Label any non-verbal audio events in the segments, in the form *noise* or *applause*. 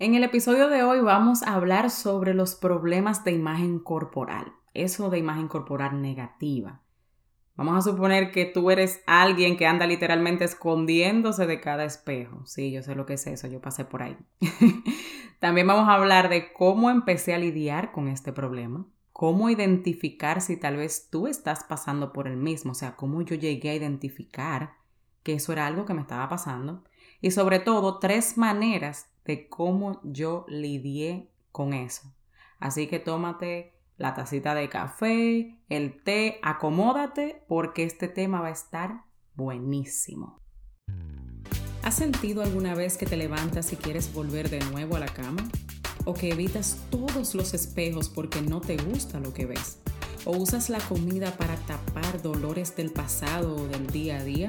En el episodio de hoy vamos a hablar sobre los problemas de imagen corporal, eso de imagen corporal negativa. Vamos a suponer que tú eres alguien que anda literalmente escondiéndose de cada espejo. Sí, yo sé lo que es eso, yo pasé por ahí. *laughs* También vamos a hablar de cómo empecé a lidiar con este problema, cómo identificar si tal vez tú estás pasando por el mismo, o sea, cómo yo llegué a identificar que eso era algo que me estaba pasando y sobre todo tres maneras de cómo yo lidié con eso. Así que tómate la tacita de café, el té, acomódate porque este tema va a estar buenísimo. ¿Has sentido alguna vez que te levantas y quieres volver de nuevo a la cama? ¿O que evitas todos los espejos porque no te gusta lo que ves? ¿O usas la comida para tapar dolores del pasado o del día a día?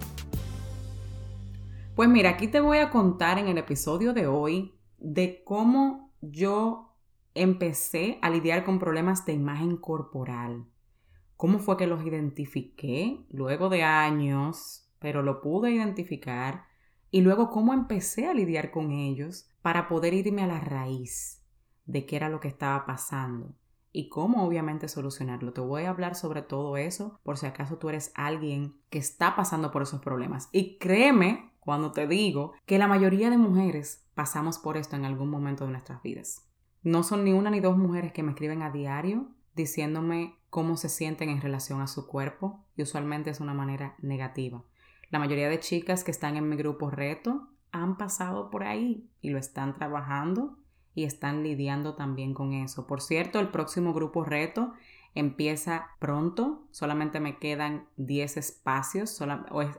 Pues mira, aquí te voy a contar en el episodio de hoy de cómo yo empecé a lidiar con problemas de imagen corporal. ¿Cómo fue que los identifiqué luego de años, pero lo pude identificar? Y luego cómo empecé a lidiar con ellos para poder irme a la raíz de qué era lo que estaba pasando y cómo obviamente solucionarlo. Te voy a hablar sobre todo eso por si acaso tú eres alguien que está pasando por esos problemas. Y créeme cuando te digo que la mayoría de mujeres pasamos por esto en algún momento de nuestras vidas. No son ni una ni dos mujeres que me escriben a diario diciéndome cómo se sienten en relación a su cuerpo y usualmente es una manera negativa. La mayoría de chicas que están en mi grupo reto han pasado por ahí y lo están trabajando y están lidiando también con eso. Por cierto, el próximo grupo reto empieza pronto, solamente me quedan 10 espacios,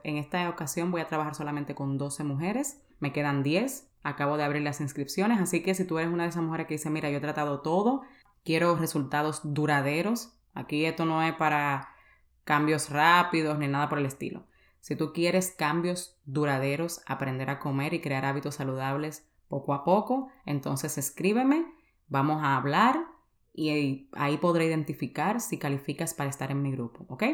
en esta ocasión voy a trabajar solamente con 12 mujeres, me quedan 10, acabo de abrir las inscripciones, así que si tú eres una de esas mujeres que dice, mira, yo he tratado todo, quiero resultados duraderos. Aquí esto no es para cambios rápidos ni nada por el estilo. Si tú quieres cambios duraderos, aprender a comer y crear hábitos saludables poco a poco, entonces escríbeme, vamos a hablar y ahí podré identificar si calificas para estar en mi grupo, ¿ok?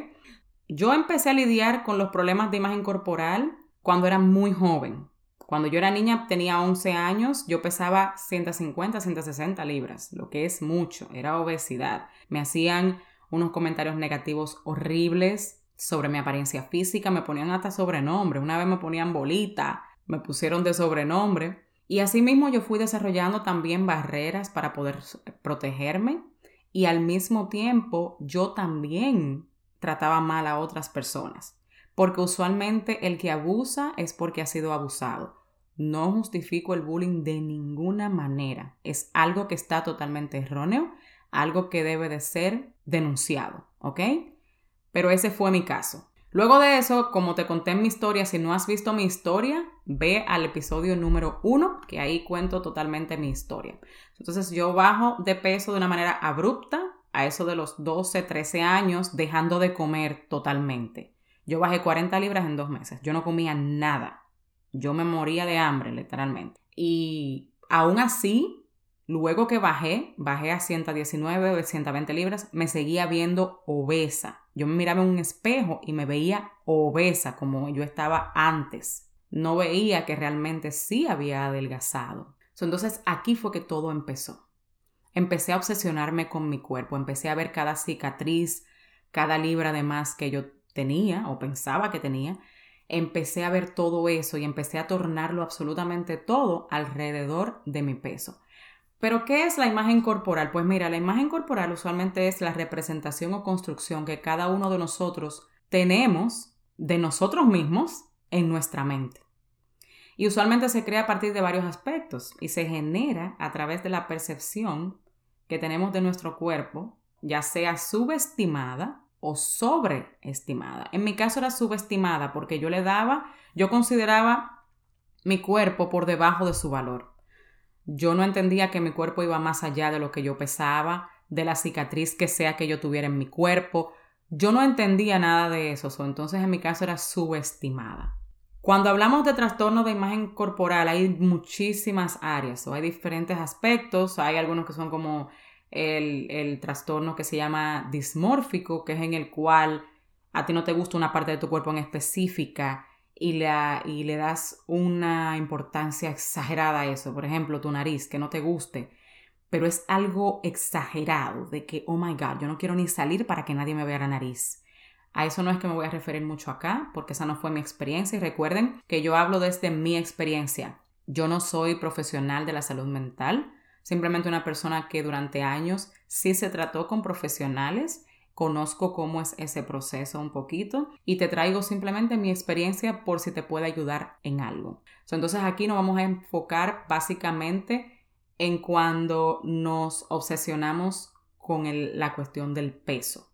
Yo empecé a lidiar con los problemas de imagen corporal cuando era muy joven. Cuando yo era niña, tenía 11 años, yo pesaba 150, 160 libras, lo que es mucho, era obesidad. Me hacían unos comentarios negativos horribles sobre mi apariencia física, me ponían hasta sobrenombre, una vez me ponían bolita, me pusieron de sobrenombre. Y asimismo yo fui desarrollando también barreras para poder protegerme y al mismo tiempo yo también trataba mal a otras personas porque usualmente el que abusa es porque ha sido abusado. No justifico el bullying de ninguna manera. Es algo que está totalmente erróneo, algo que debe de ser denunciado, ¿ok? Pero ese fue mi caso. Luego de eso, como te conté en mi historia, si no has visto mi historia, ve al episodio número uno, que ahí cuento totalmente mi historia. Entonces yo bajo de peso de una manera abrupta a eso de los 12, 13 años, dejando de comer totalmente. Yo bajé 40 libras en dos meses. Yo no comía nada. Yo me moría de hambre, literalmente. Y aún así, luego que bajé, bajé a 119 o 120 libras, me seguía viendo obesa. Yo me miraba en un espejo y me veía obesa como yo estaba antes. No veía que realmente sí había adelgazado. Entonces aquí fue que todo empezó. Empecé a obsesionarme con mi cuerpo, empecé a ver cada cicatriz, cada libra de más que yo tenía o pensaba que tenía empecé a ver todo eso y empecé a tornarlo absolutamente todo alrededor de mi peso. Pero, ¿qué es la imagen corporal? Pues mira, la imagen corporal usualmente es la representación o construcción que cada uno de nosotros tenemos de nosotros mismos en nuestra mente. Y usualmente se crea a partir de varios aspectos y se genera a través de la percepción que tenemos de nuestro cuerpo, ya sea subestimada o sobreestimada. En mi caso era subestimada porque yo le daba, yo consideraba mi cuerpo por debajo de su valor. Yo no entendía que mi cuerpo iba más allá de lo que yo pesaba, de la cicatriz que sea que yo tuviera en mi cuerpo. Yo no entendía nada de eso, entonces en mi caso era subestimada. Cuando hablamos de trastorno de imagen corporal hay muchísimas áreas o hay diferentes aspectos. Hay algunos que son como el, el trastorno que se llama dismórfico, que es en el cual a ti no te gusta una parte de tu cuerpo en específica y, y le das una importancia exagerada a eso. Por ejemplo, tu nariz, que no te guste, pero es algo exagerado de que, oh my God, yo no quiero ni salir para que nadie me vea la nariz. A eso no es que me voy a referir mucho acá, porque esa no fue mi experiencia y recuerden que yo hablo desde mi experiencia. Yo no soy profesional de la salud mental, simplemente una persona que durante años sí se trató con profesionales conozco cómo es ese proceso un poquito y te traigo simplemente mi experiencia por si te puede ayudar en algo. entonces aquí nos vamos a enfocar básicamente en cuando nos obsesionamos con la cuestión del peso,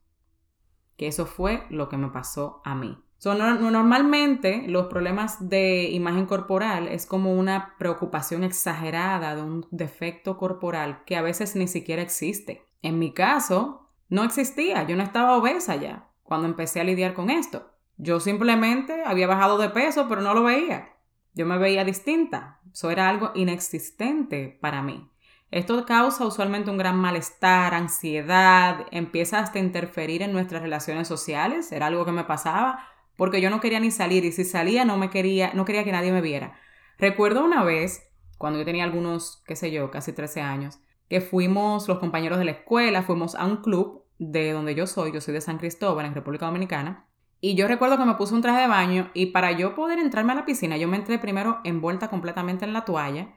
que eso fue lo que me pasó a mí. normalmente los problemas de imagen corporal es como una preocupación exagerada de un defecto corporal que a veces ni siquiera existe. En mi caso, no existía, yo no estaba obesa ya cuando empecé a lidiar con esto. Yo simplemente había bajado de peso, pero no lo veía. Yo me veía distinta. Eso era algo inexistente para mí. Esto causa usualmente un gran malestar, ansiedad, empieza hasta a interferir en nuestras relaciones sociales. Era algo que me pasaba porque yo no quería ni salir y si salía no me quería, no quería que nadie me viera. Recuerdo una vez, cuando yo tenía algunos, qué sé yo, casi 13 años, que fuimos los compañeros de la escuela, fuimos a un club de donde yo soy, yo soy de San Cristóbal, en República Dominicana, y yo recuerdo que me puse un traje de baño y para yo poder entrarme a la piscina, yo me entré primero envuelta completamente en la toalla,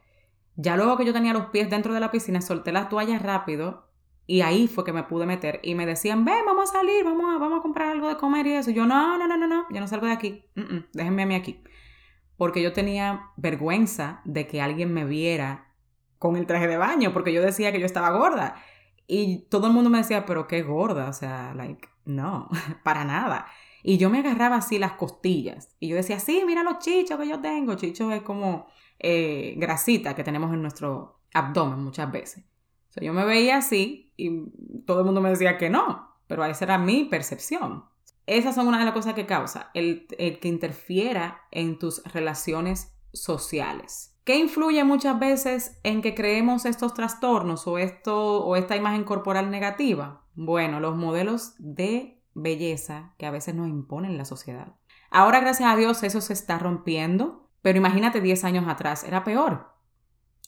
ya luego que yo tenía los pies dentro de la piscina, solté la toalla rápido y ahí fue que me pude meter y me decían, ven, vamos a salir, vamos a, vamos a comprar algo de comer y eso. Yo, no, no, no, no, no, yo no salgo de aquí, déjenme a mí aquí. Porque yo tenía vergüenza de que alguien me viera con el traje de baño, porque yo decía que yo estaba gorda. Y todo el mundo me decía, pero qué gorda, o sea, like, no, *laughs* para nada. Y yo me agarraba así las costillas. Y yo decía, sí, mira los chichos que yo tengo. Chicho es como eh, grasita que tenemos en nuestro abdomen muchas veces. O yo me veía así y todo el mundo me decía que no, pero esa era mi percepción. Esas son una de las cosas que causa el, el que interfiera en tus relaciones sociales. ¿Qué influye muchas veces en que creemos estos trastornos o, esto, o esta imagen corporal negativa? Bueno, los modelos de belleza que a veces nos imponen la sociedad. Ahora, gracias a Dios, eso se está rompiendo, pero imagínate 10 años atrás, era peor.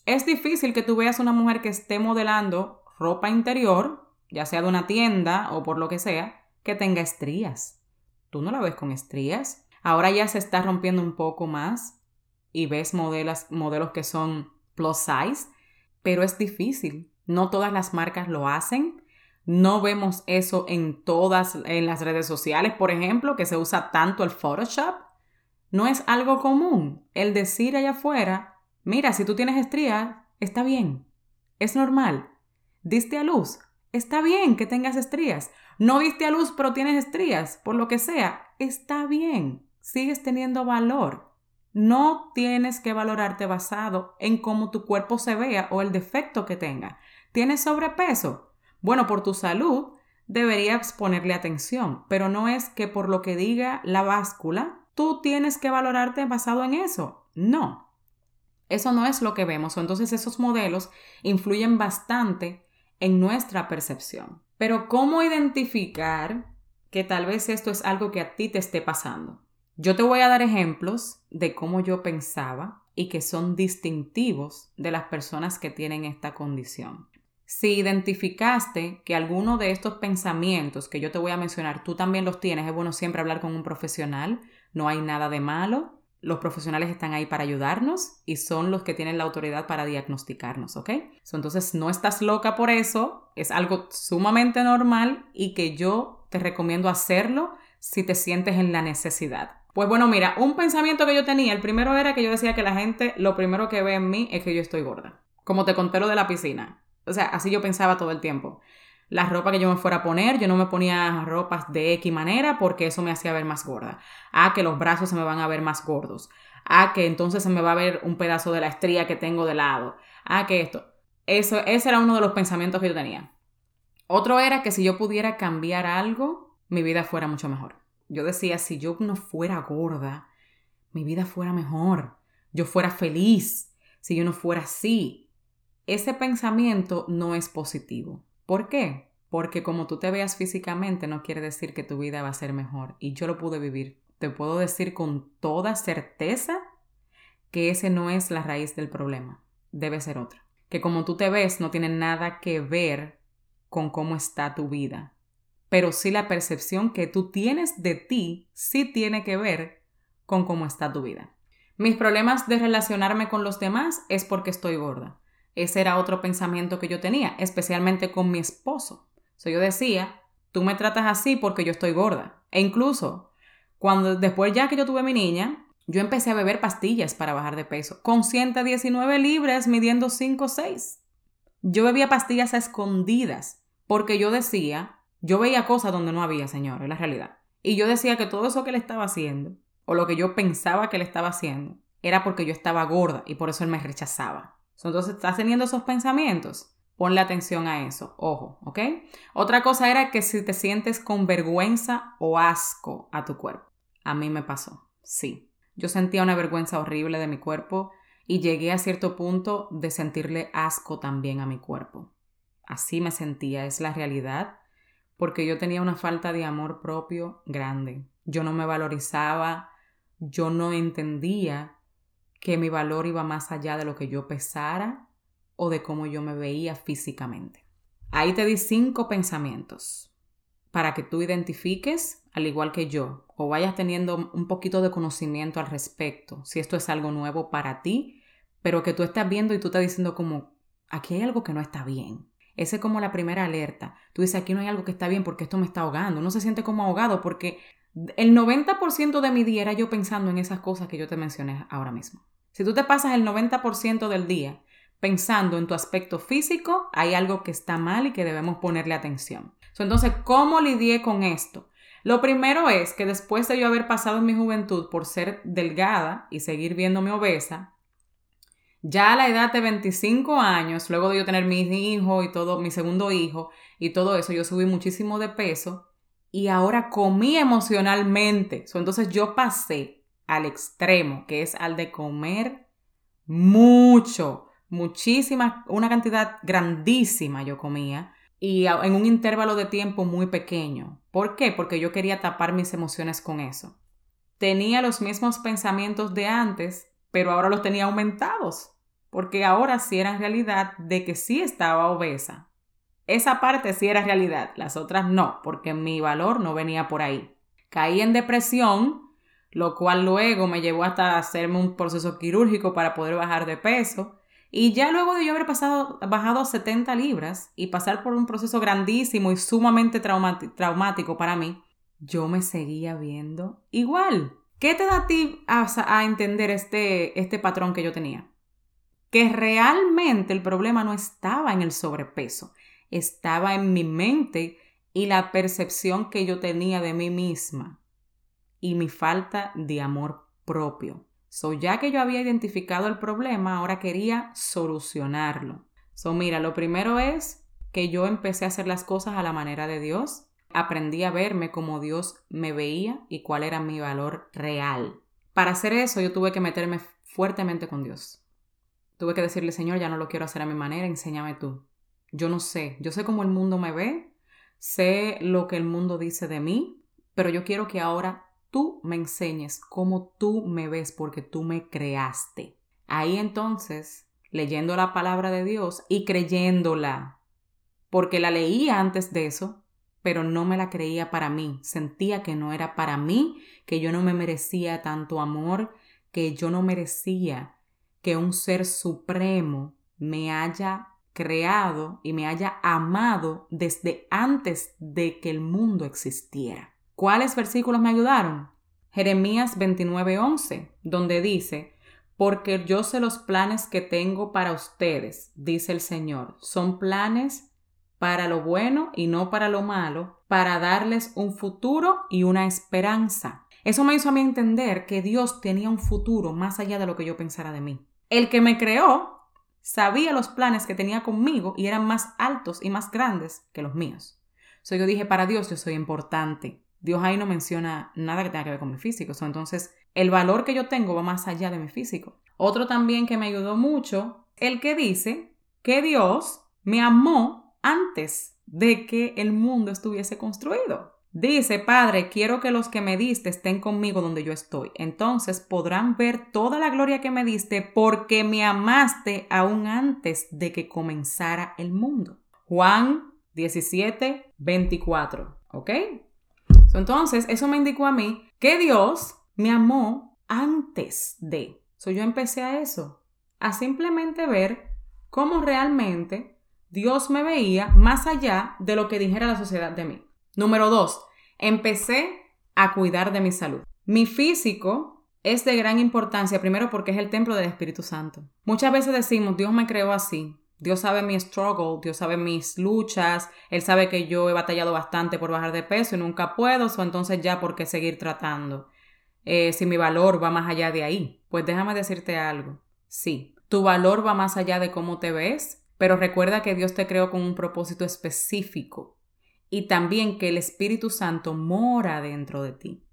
Es difícil que tú veas una mujer que esté modelando ropa interior, ya sea de una tienda o por lo que sea, que tenga estrías. Tú no la ves con estrías. Ahora ya se está rompiendo un poco más, y ves modelos, modelos que son plus size, pero es difícil. No todas las marcas lo hacen. No vemos eso en todas en las redes sociales, por ejemplo, que se usa tanto el Photoshop. No es algo común el decir allá afuera, mira, si tú tienes estrías, está bien, es normal. Diste a luz, está bien que tengas estrías. No diste a luz, pero tienes estrías, por lo que sea, está bien, sigues teniendo valor. No tienes que valorarte basado en cómo tu cuerpo se vea o el defecto que tenga. ¿Tienes sobrepeso? Bueno, por tu salud deberías ponerle atención, pero no es que por lo que diga la báscula, tú tienes que valorarte basado en eso. No. Eso no es lo que vemos. Entonces esos modelos influyen bastante en nuestra percepción. Pero ¿cómo identificar que tal vez esto es algo que a ti te esté pasando? Yo te voy a dar ejemplos de cómo yo pensaba y que son distintivos de las personas que tienen esta condición. Si identificaste que alguno de estos pensamientos que yo te voy a mencionar, tú también los tienes, es bueno siempre hablar con un profesional, no hay nada de malo, los profesionales están ahí para ayudarnos y son los que tienen la autoridad para diagnosticarnos, ¿ok? entonces no estás loca por eso, es algo sumamente normal y que yo te recomiendo hacerlo si te sientes en la necesidad. Pues bueno, mira, un pensamiento que yo tenía, el primero era que yo decía que la gente lo primero que ve en mí es que yo estoy gorda. Como te conté lo de la piscina. O sea, así yo pensaba todo el tiempo. La ropa que yo me fuera a poner, yo no me ponía ropas de X manera porque eso me hacía ver más gorda. Ah, que los brazos se me van a ver más gordos. Ah, que entonces se me va a ver un pedazo de la estría que tengo de lado. Ah, que esto. Eso, ese era uno de los pensamientos que yo tenía. Otro era que si yo pudiera cambiar algo, mi vida fuera mucho mejor. Yo decía, si yo no fuera gorda, mi vida fuera mejor, yo fuera feliz, si yo no fuera así. Ese pensamiento no es positivo. ¿Por qué? Porque como tú te veas físicamente no quiere decir que tu vida va a ser mejor. Y yo lo pude vivir. Te puedo decir con toda certeza que ese no es la raíz del problema. Debe ser otra. Que como tú te ves no tiene nada que ver con cómo está tu vida. Pero sí la percepción que tú tienes de ti sí tiene que ver con cómo está tu vida. Mis problemas de relacionarme con los demás es porque estoy gorda. Ese era otro pensamiento que yo tenía, especialmente con mi esposo. So, yo decía, tú me tratas así porque yo estoy gorda. E incluso, cuando después ya que yo tuve mi niña, yo empecé a beber pastillas para bajar de peso, con 119 libras midiendo 5 o 6. Yo bebía pastillas a escondidas, porque yo decía, yo veía cosas donde no había, señor, en la realidad. Y yo decía que todo eso que le estaba haciendo, o lo que yo pensaba que le estaba haciendo, era porque yo estaba gorda y por eso él me rechazaba. Entonces, ¿estás teniendo esos pensamientos? Ponle atención a eso, ojo, ¿ok? Otra cosa era que si te sientes con vergüenza o asco a tu cuerpo. A mí me pasó, sí. Yo sentía una vergüenza horrible de mi cuerpo y llegué a cierto punto de sentirle asco también a mi cuerpo. Así me sentía, es la realidad, porque yo tenía una falta de amor propio grande. Yo no me valorizaba, yo no entendía que mi valor iba más allá de lo que yo pesara o de cómo yo me veía físicamente. Ahí te di cinco pensamientos para que tú identifiques, al igual que yo, o vayas teniendo un poquito de conocimiento al respecto, si esto es algo nuevo para ti, pero que tú estás viendo y tú estás diciendo como, aquí hay algo que no está bien. Esa es como la primera alerta. Tú dices, aquí no hay algo que está bien porque esto me está ahogando. Uno se siente como ahogado porque el 90% de mi día era yo pensando en esas cosas que yo te mencioné ahora mismo. Si tú te pasas el 90% del día pensando en tu aspecto físico, hay algo que está mal y que debemos ponerle atención. Entonces, ¿cómo lidié con esto? Lo primero es que después de yo haber pasado mi juventud por ser delgada y seguir viéndome obesa, ya a la edad de 25 años, luego de yo tener mi hijo y todo, mi segundo hijo y todo eso, yo subí muchísimo de peso y ahora comí emocionalmente. entonces yo pasé al extremo, que es al de comer mucho, muchísima, una cantidad grandísima yo comía y en un intervalo de tiempo muy pequeño. ¿Por qué? Porque yo quería tapar mis emociones con eso. Tenía los mismos pensamientos de antes, pero ahora los tenía aumentados, porque ahora sí era realidad de que sí estaba obesa. Esa parte sí era realidad, las otras no, porque mi valor no venía por ahí. Caí en depresión, lo cual luego me llevó hasta hacerme un proceso quirúrgico para poder bajar de peso y ya luego de yo haber pasado, bajado 70 libras y pasar por un proceso grandísimo y sumamente traumático para mí, yo me seguía viendo igual. ¿Qué te da a ti a, entender este, este patrón que yo tenía? Que realmente el problema no estaba en el sobrepeso, estaba en mi mente y la percepción que yo tenía de mí misma y mi falta de amor propio. So, ya que yo había identificado el problema, ahora quería solucionarlo. So, mira, lo primero es que yo empecé a hacer las cosas a la manera de Dios. Aprendí a verme como Dios me veía y cuál era mi valor real. Para hacer eso, yo tuve que meterme fuertemente con Dios. Tuve que decirle, Señor, ya no lo quiero hacer a mi manera, enséñame tú. Yo no sé, yo sé cómo el mundo me ve, sé lo que el mundo dice de mí, pero yo quiero que ahora tú me enseñes cómo tú me ves porque tú me creaste. Ahí entonces, leyendo la palabra de Dios y creyéndola, porque la leía antes de eso, pero no me la creía para mí. Sentía que no era para mí, que yo no me merecía tanto amor, que yo no merecía que un ser supremo me haya creado y me haya amado desde antes de que el mundo existiera. ¿Cuáles versículos me ayudaron? Jeremías 29:11, donde dice, porque yo sé los planes que tengo para ustedes, dice el Señor. Son planes para lo bueno y no para lo malo, para darles un futuro y una esperanza. Eso me hizo a mí entender que Dios tenía un futuro más allá de lo que yo pensara de mí. El que me creó sabía los planes que tenía conmigo y eran más altos y más grandes que los míos. So yo dije, para Dios yo soy importante. Dios ahí no menciona nada que tenga que ver con mi físico. entonces, el valor que yo tengo va más allá de mi físico. Otro también que me ayudó mucho, el que dice que Dios me amó antes de que el mundo estuviese construido. Dice, Padre, quiero que los que me diste estén conmigo donde yo estoy. Entonces podrán ver toda la gloria que me diste porque me amaste aún antes de que comenzara el mundo. Juan 17, 24. ¿Ok? entonces, eso me indicó a mí que Dios me amó antes de. So, yo empecé a eso, a simplemente ver cómo realmente Dios me veía más allá de lo que dijera la sociedad de mí. Número dos, empecé a cuidar de mi salud. Mi físico es de gran importancia, primero porque es el templo del Espíritu Santo. Muchas veces decimos, Dios me creó así. Dios sabe mi struggle, Dios sabe mis luchas, Él sabe que yo he batallado bastante por bajar de peso y nunca puedo, o entonces ya por qué seguir tratando. Eh, si mi valor va más allá de ahí. Pues déjame decirte algo. Sí, tu valor va más allá de cómo te ves, pero recuerda que Dios te creó con un propósito específico y también que el Espíritu Santo mora dentro de ti.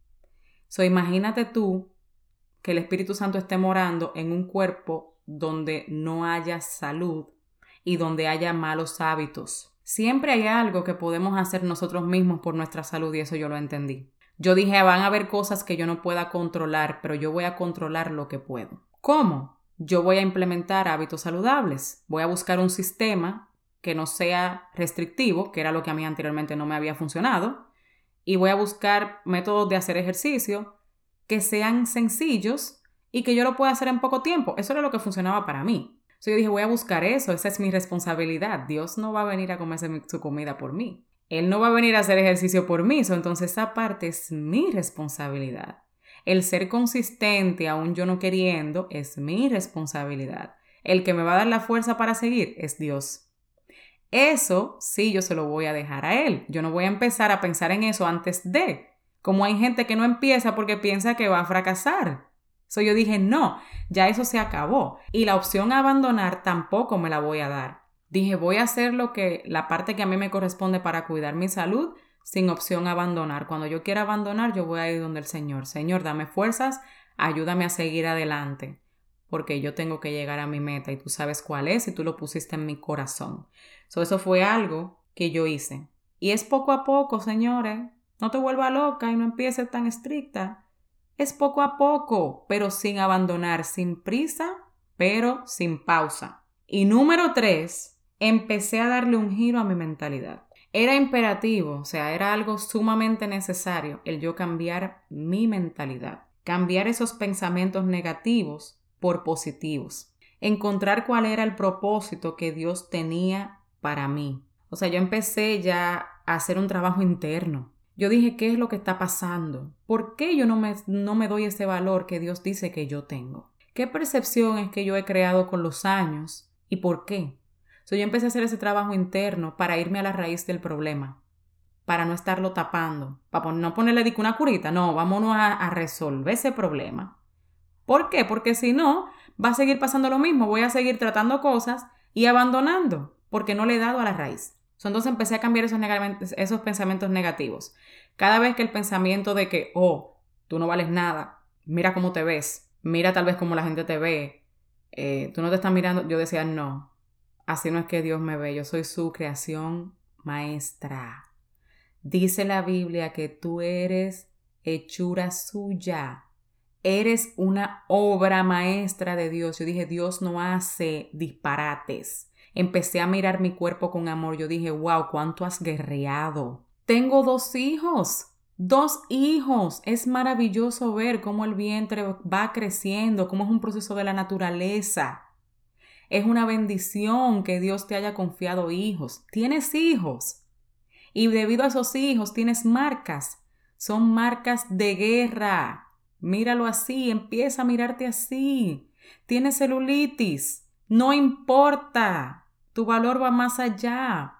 So, imagínate tú que el Espíritu Santo esté morando en un cuerpo donde no haya salud y donde haya malos hábitos. Siempre hay algo que podemos hacer nosotros mismos por nuestra salud y eso yo lo entendí. Yo dije, van a haber cosas que yo no pueda controlar, pero yo voy a controlar lo que puedo. ¿Cómo? Yo voy a implementar hábitos saludables. Voy a buscar un sistema que no sea restrictivo, que era lo que a mí anteriormente no me había funcionado, y voy a buscar métodos de hacer ejercicio que sean sencillos y que yo lo pueda hacer en poco tiempo. Eso era lo que funcionaba para mí. Entonces yo dije, voy a buscar eso, esa es mi responsabilidad. Dios no va a venir a comerse su comida por mí. Él no va a venir a hacer ejercicio por mí. Entonces esa parte es mi responsabilidad. El ser consistente, aún yo no queriendo, es mi responsabilidad. El que me va a dar la fuerza para seguir es Dios. Eso sí yo se lo voy a dejar a él. Yo no voy a empezar a pensar en eso antes de. Como hay gente que no empieza porque piensa que va a fracasar. So yo dije, no, ya eso se acabó. Y la opción a abandonar tampoco me la voy a dar. Dije, voy a hacer lo que, la parte que a mí me corresponde para cuidar mi salud, sin opción a abandonar. Cuando yo quiera abandonar, yo voy a ir donde el Señor. Señor, dame fuerzas, ayúdame a seguir adelante porque yo tengo que llegar a mi meta y tú sabes cuál es y tú lo pusiste en mi corazón. So, eso fue algo que yo hice. Y es poco a poco, señores. No te vuelvas loca y no empieces tan estricta. Es poco a poco, pero sin abandonar, sin prisa, pero sin pausa. Y número tres, empecé a darle un giro a mi mentalidad. Era imperativo, o sea, era algo sumamente necesario el yo cambiar mi mentalidad, cambiar esos pensamientos negativos por positivos. Encontrar cuál era el propósito que Dios tenía para mí. O sea, yo empecé ya a hacer un trabajo interno. Yo dije, ¿qué es lo que está pasando? ¿Por qué yo no me, no me doy ese valor que Dios dice que yo tengo? ¿Qué percepción es que yo he creado con los años y por qué? So, yo empecé a hacer ese trabajo interno para irme a la raíz del problema, para no estarlo tapando, para no ponerle una curita, no, vámonos a, resolver ese problema ¿Por qué? Porque si no, va a seguir pasando lo mismo. Voy a seguir tratando cosas y abandonando porque no le he dado a la raíz. Entonces empecé a cambiar esos, esos pensamientos negativos. Cada vez que el pensamiento de que, oh, tú no vales nada, mira cómo te ves, mira tal vez cómo la gente te ve, eh, tú no te estás mirando, yo decía, no, así no es que Dios me ve, yo soy su creación maestra. Dice la Biblia que tú eres hechura suya eres una obra maestra de Dios. Yo dije, Dios no hace disparates. Empecé a mirar mi cuerpo con amor. Yo dije, wow, cuánto has guerreado. Tengo dos hijos. Dos hijos. Es maravilloso ver cómo el vientre va creciendo, cómo es un proceso de la naturaleza. Es una bendición que Dios te haya confiado hijos. Tienes hijos. Y debido a esos hijos tienes marcas. Son marcas de guerra. Míralo así, empieza a mirarte así. Tienes celulitis, no importa. Tu valor va más allá.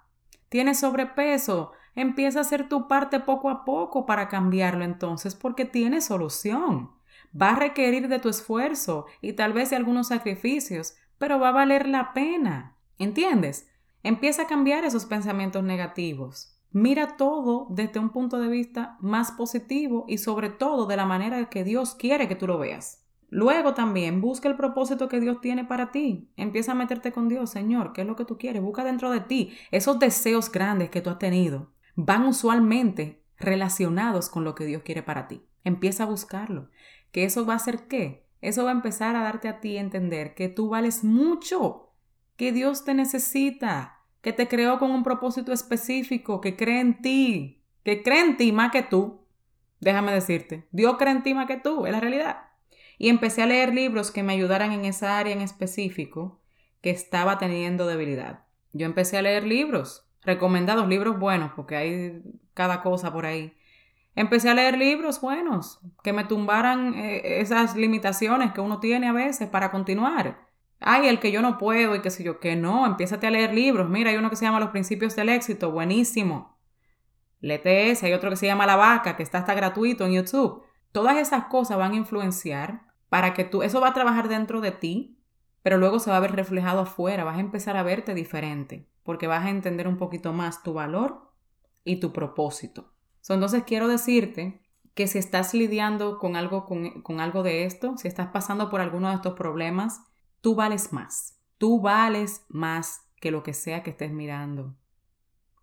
Tienes sobrepeso, empieza a hacer tu parte poco a poco para cambiarlo entonces porque tiene solución. Va a requerir de tu esfuerzo y tal vez de algunos sacrificios, pero va a valer la pena. ¿Entiendes? Empieza a cambiar esos pensamientos negativos. Mira todo desde un punto de vista más positivo y sobre todo de la manera que Dios quiere que tú lo veas. Luego también busca el propósito que Dios tiene para ti. Empieza a meterte con Dios, Señor, ¿qué es lo que tú quieres? Busca dentro de ti esos deseos grandes que tú has tenido. Van usualmente relacionados con lo que Dios quiere para ti. Empieza a buscarlo. ¿Que eso va a hacer qué? Eso va a empezar a darte a ti entender que tú vales mucho, que Dios te necesita, que te creó con un propósito específico, que cree en ti, que cree en ti más que tú. Déjame decirte, Dios cree en ti más que tú, es la realidad. Y empecé a leer libros que me ayudaran en esa área en específico que estaba teniendo debilidad. Yo empecé a leer libros, recomendados, libros buenos, porque hay cada cosa por ahí. Empecé a leer libros buenos, que me tumbaran eh, esas limitaciones que uno tiene a veces para continuar. Ay, el que yo no puedo y qué sé yo, que no, empiézate a leer libros. Mira, hay uno que se llama Los Principios del Éxito, buenísimo. Léete ese, hay otro que se llama La Vaca, que está hasta gratuito en YouTube. Todas esas cosas van a influenciar para que tú, eso va a trabajar dentro de ti, pero luego se va a ver reflejado afuera, vas a empezar a verte diferente, porque vas a entender un poquito más tu valor y tu propósito. Entonces quiero decirte que si estás lidiando con algo, con algo de esto, si estás pasando por alguno de estos problemas, tú vales más. Tú vales más que lo que sea que estés mirando.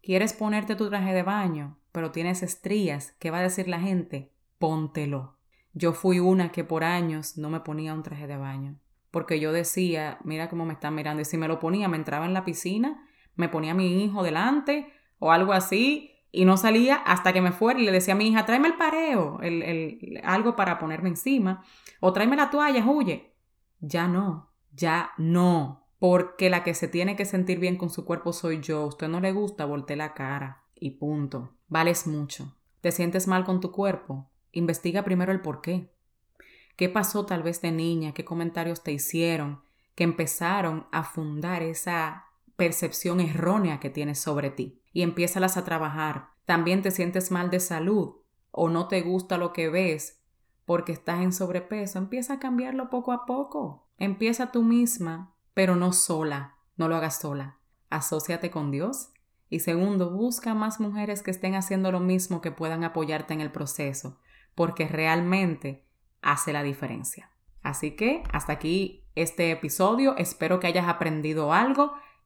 ¿Quieres ponerte tu traje de baño, pero tienes estrías? ¿Qué va a decir la gente? Póntelo. Yo fui una que por años no me ponía un traje de baño, porque yo decía, mira cómo me están mirando, y si me lo ponía, me entraba en la piscina, me ponía a mi hijo delante o algo así, y no salía hasta que me fuera y le decía a mi hija, tráeme el pareo, el, algo para ponerme encima, o tráeme la toalla, huye. Ya no, ya no, porque la que se tiene que sentir bien con su cuerpo soy yo. Usted no le gusta, voltee la cara y punto. Vales mucho. ¿Te sientes mal con tu cuerpo? Investiga primero el por qué. ¿Qué pasó tal vez de niña? ¿Qué comentarios te hicieron que empezaron a fundar esa percepción errónea que tienes sobre ti? Y empiézalas a trabajar. También te sientes mal de salud o no te gusta lo que ves porque estás en sobrepeso. Empieza a cambiarlo poco a poco. Empieza tú misma, pero no sola. No lo hagas sola. Asociate con Dios. Y segundo, busca más mujeres que estén haciendo lo mismo que puedan apoyarte en el proceso porque realmente hace la diferencia. Así que hasta aquí este episodio, espero que hayas aprendido algo